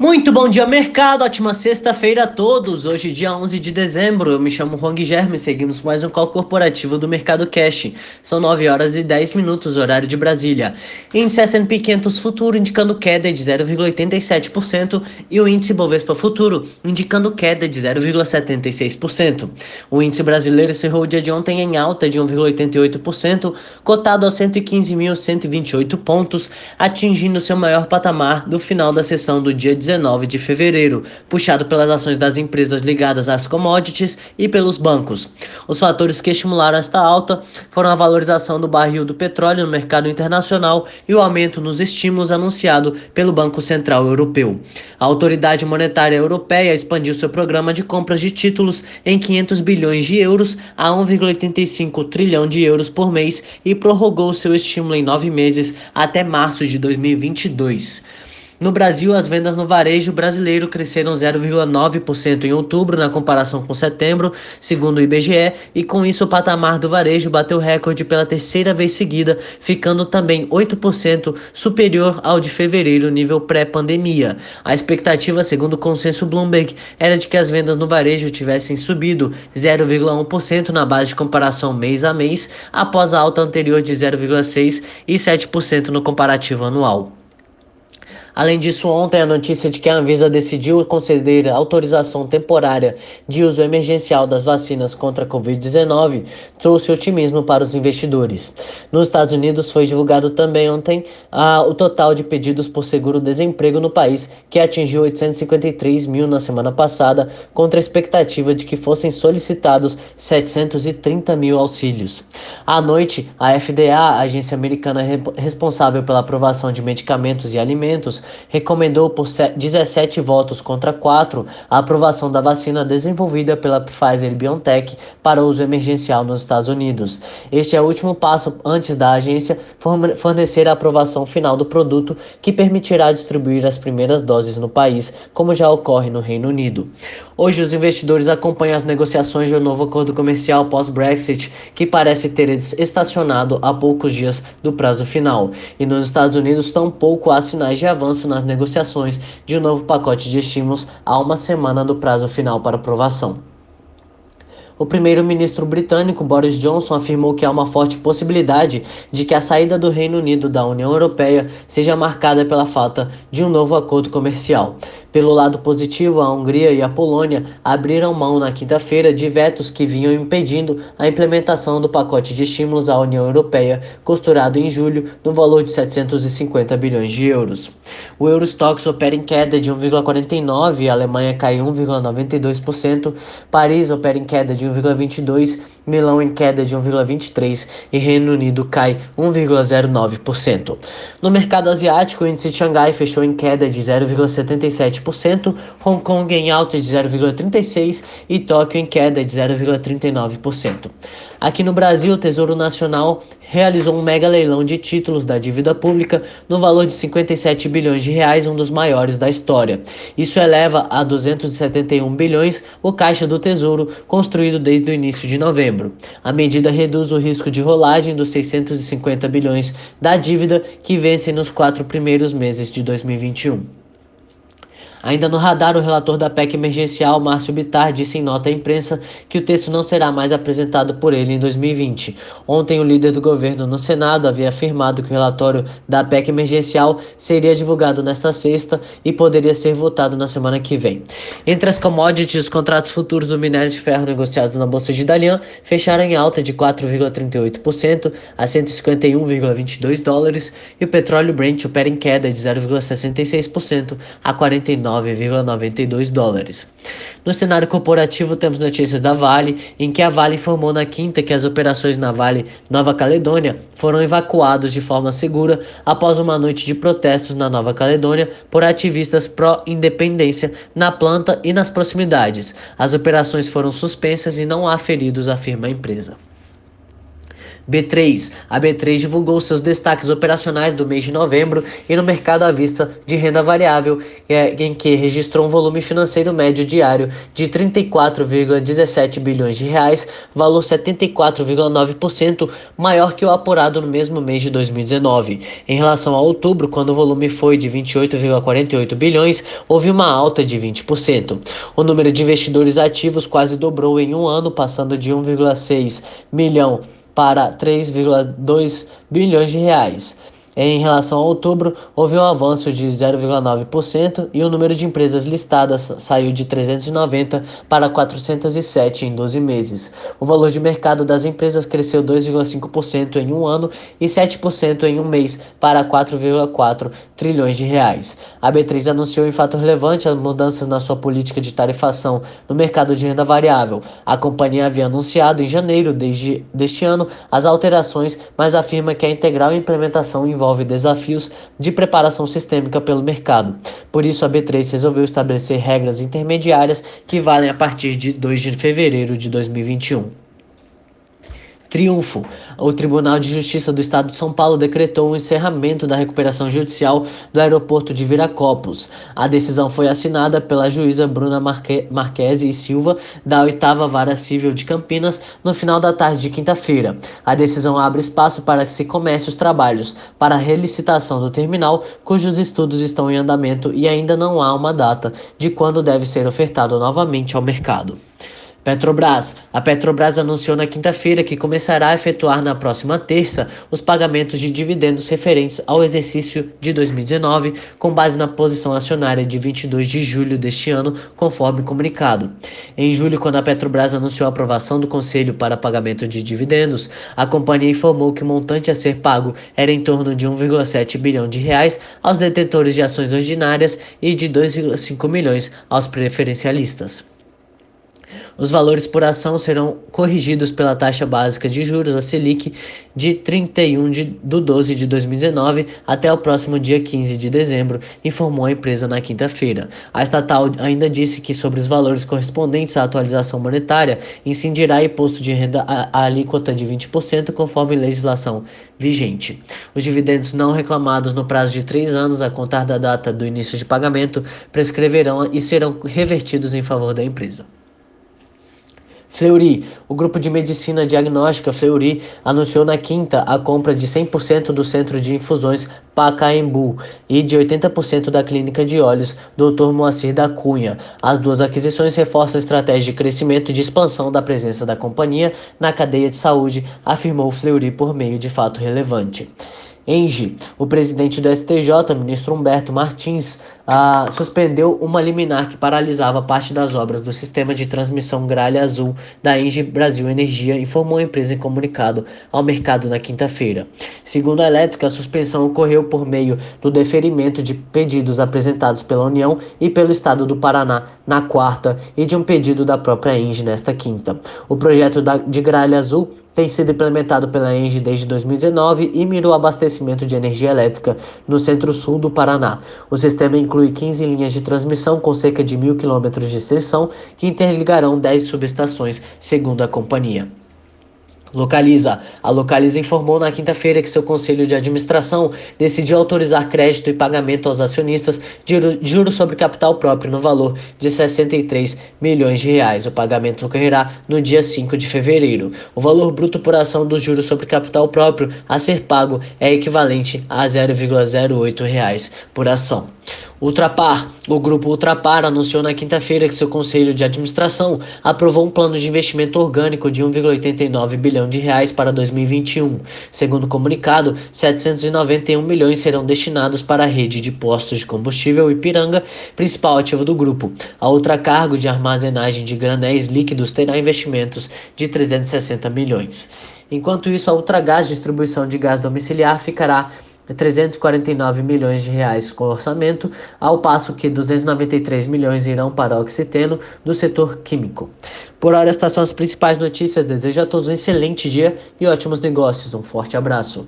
Muito bom dia, mercado. Ótima sexta-feira a todos. Hoje, dia 11 de dezembro. Eu me chamo Juan Guilherme e seguimos mais um call corporativo do Mercado Cash. São 9 horas e 10 minutos, horário de Brasília. Índice S&P 500 Futuro indicando queda de 0,87% e o índice Bovespa Futuro indicando queda de 0,76%. O índice brasileiro encerrou o dia de ontem em alta de 1,88%, cotado a 115.128 pontos, atingindo seu maior patamar do final da sessão do dia 19 de fevereiro, puxado pelas ações das empresas ligadas às commodities e pelos bancos. Os fatores que estimularam esta alta foram a valorização do barril do petróleo no mercado internacional e o aumento nos estímulos anunciado pelo Banco Central Europeu. A autoridade monetária europeia expandiu seu programa de compras de títulos em 500 bilhões de euros a 1,85 trilhão de euros por mês e prorrogou seu estímulo em nove meses até março de 2022. No Brasil, as vendas no varejo brasileiro cresceram 0,9% em outubro na comparação com setembro, segundo o IBGE, e com isso o patamar do varejo bateu recorde pela terceira vez seguida, ficando também 8% superior ao de fevereiro, nível pré-pandemia. A expectativa, segundo o consenso Bloomberg, era de que as vendas no varejo tivessem subido 0,1% na base de comparação mês a mês, após a alta anterior de 0,6% e 7% no comparativo anual. Além disso, ontem a notícia de que a Anvisa decidiu conceder autorização temporária de uso emergencial das vacinas contra a Covid-19 trouxe otimismo para os investidores. Nos Estados Unidos foi divulgado também ontem ah, o total de pedidos por seguro-desemprego no país, que atingiu 853 mil na semana passada, contra a expectativa de que fossem solicitados 730 mil auxílios. À noite, a FDA, a agência americana responsável pela aprovação de medicamentos e alimentos, recomendou por 17 votos contra 4 a aprovação da vacina desenvolvida pela Pfizer BioNTech para uso emergencial nos Estados Unidos. Este é o último passo antes da agência fornecer a aprovação final do produto que permitirá distribuir as primeiras doses no país, como já ocorre no Reino Unido. Hoje, os investidores acompanham as negociações de um novo acordo comercial pós-Brexit, que parece ter estacionado há poucos dias do prazo final. E nos Estados Unidos, tampouco há sinais de avanço avanço nas negociações de um novo pacote de estímulos a uma semana do prazo final para aprovação. O primeiro-ministro britânico Boris Johnson afirmou que há uma forte possibilidade de que a saída do Reino Unido da União Europeia seja marcada pela falta de um novo acordo comercial. Pelo lado positivo, a Hungria e a Polônia abriram mão na quinta-feira de vetos que vinham impedindo a implementação do pacote de estímulos à União Europeia, costurado em julho no valor de 750 bilhões de euros. O Eurostox opera em queda de 1,49, a Alemanha cai 1,92%, Paris opera em queda de 1,22%, Milão em queda de 1,23% e Reino Unido cai 1,09%. No mercado asiático, o índice de Xangai fechou em queda de 0,77%, Hong Kong em alta de 0,36% e Tóquio em queda de 0,39%. Aqui no Brasil, o Tesouro Nacional realizou um mega leilão de títulos da dívida pública no valor de 57 bilhões de reais, um dos maiores da história. Isso eleva a 271 bilhões o caixa do Tesouro construído desde o início de novembro. A medida reduz o risco de rolagem dos 650 bilhões da dívida que vence nos quatro primeiros meses de 2021. Ainda no radar, o relator da PEC emergencial, Márcio Bitar, disse em nota à imprensa que o texto não será mais apresentado por ele em 2020. Ontem, o líder do governo no Senado havia afirmado que o relatório da PEC emergencial seria divulgado nesta sexta e poderia ser votado na semana que vem. Entre as commodities, os contratos futuros do minério de ferro negociados na Bolsa de Dalian fecharam em alta de 4,38% a 151,22 dólares e o petróleo Brent opera em queda de 0,66% a 49 9,92 dólares. No cenário corporativo, temos notícias da Vale, em que a Vale informou na quinta que as operações na Vale Nova Caledônia foram evacuadas de forma segura após uma noite de protestos na Nova Caledônia por ativistas pró-independência na planta e nas proximidades. As operações foram suspensas e não há feridos, afirma a empresa. B3. A B3 divulgou seus destaques operacionais do mês de novembro e no mercado à vista de renda variável, é, em que registrou um volume financeiro médio diário de 34,17 bilhões de reais, valor 74,9% maior que o apurado no mesmo mês de 2019. Em relação a outubro, quando o volume foi de 28,48 bilhões, houve uma alta de 20%. O número de investidores ativos quase dobrou em um ano, passando de 1,6 milhão para 3,2 bilhões de reais. Em relação a outubro, houve um avanço de 0,9% e o número de empresas listadas saiu de 390 para 407 em 12 meses. O valor de mercado das empresas cresceu 2,5% em um ano e 7% em um mês para 4,4 trilhões de reais. A B3 anunciou em fato relevante as mudanças na sua política de tarifação no mercado de renda variável. A companhia havia anunciado em janeiro desde, deste ano as alterações, mas afirma que a integral implementação envolve envolve desafios de preparação sistêmica pelo mercado. Por isso, a B3 resolveu estabelecer regras intermediárias que valem a partir de 2 de fevereiro de 2021. Triunfo. O Tribunal de Justiça do Estado de São Paulo decretou o encerramento da recuperação judicial do aeroporto de Viracopos. A decisão foi assinada pela juíza Bruna Marque Marquese e Silva, da oitava Vara Civil de Campinas, no final da tarde de quinta-feira. A decisão abre espaço para que se comece os trabalhos para a relicitação do terminal, cujos estudos estão em andamento e ainda não há uma data de quando deve ser ofertado novamente ao mercado. Petrobras. A Petrobras anunciou na quinta-feira que começará a efetuar na próxima terça os pagamentos de dividendos referentes ao exercício de 2019, com base na posição acionária de 22 de julho deste ano, conforme comunicado. Em julho, quando a Petrobras anunciou a aprovação do Conselho para pagamento de dividendos, a companhia informou que o montante a ser pago era em torno de 1,7 bilhão de reais aos detentores de ações ordinárias e de 2,5 milhões aos preferencialistas. Os valores por ação serão corrigidos pela taxa básica de juros, a Selic, de 31 de, do 12 de 2019 até o próximo dia 15 de dezembro, informou a empresa na quinta-feira. A estatal ainda disse que sobre os valores correspondentes à atualização monetária, incidirá imposto de renda a, a alíquota de 20% conforme legislação vigente. Os dividendos não reclamados no prazo de três anos a contar da data do início de pagamento prescreverão e serão revertidos em favor da empresa. Fleury, o grupo de medicina diagnóstica Fleury anunciou na quinta a compra de 100% do centro de infusões Pacaembu e de 80% da clínica de olhos Dr. Moacir da Cunha. As duas aquisições reforçam a estratégia de crescimento e de expansão da presença da companhia na cadeia de saúde, afirmou Fleury por meio de fato relevante. Engie, o presidente do STJ, ministro Humberto Martins, ah, suspendeu uma liminar que paralisava parte das obras do sistema de transmissão gralha azul da Engie Brasil Energia, informou a empresa em comunicado ao mercado na quinta-feira. Segundo a elétrica, a suspensão ocorreu por meio do deferimento de pedidos apresentados pela União e pelo Estado do Paraná na quarta e de um pedido da própria Engie nesta quinta. O projeto de gralha azul tem sido implementado pela ENGIE desde 2019 e mira o abastecimento de energia elétrica no centro-sul do Paraná. O sistema inclui 15 linhas de transmissão com cerca de mil quilômetros de extensão que interligarão 10 subestações, segundo a companhia. Localiza. A Localiza informou na quinta-feira que seu conselho de administração decidiu autorizar crédito e pagamento aos acionistas de juros sobre capital próprio no valor de 63 milhões de reais. O pagamento ocorrerá no dia 5 de fevereiro. O valor bruto por ação dos juros sobre capital próprio a ser pago é equivalente a 0,08 reais por ação. Ultrapar. O grupo Ultrapar anunciou na quinta-feira que seu conselho de administração aprovou um plano de investimento orgânico de 1,89 bilhão de reais para 2021. Segundo o comunicado, 791 milhões serão destinados para a rede de postos de combustível Ipiranga, principal ativo do grupo. A outra cargo de armazenagem de granéis líquidos terá investimentos de 360 milhões. Enquanto isso, a Ultragás Distribuição de Gás Domiciliar ficará 349 milhões de reais com orçamento, ao passo que 293 milhões irão para o Oxiteno do setor químico. Por hora, estas são as principais notícias. Desejo a todos um excelente dia e ótimos negócios. Um forte abraço.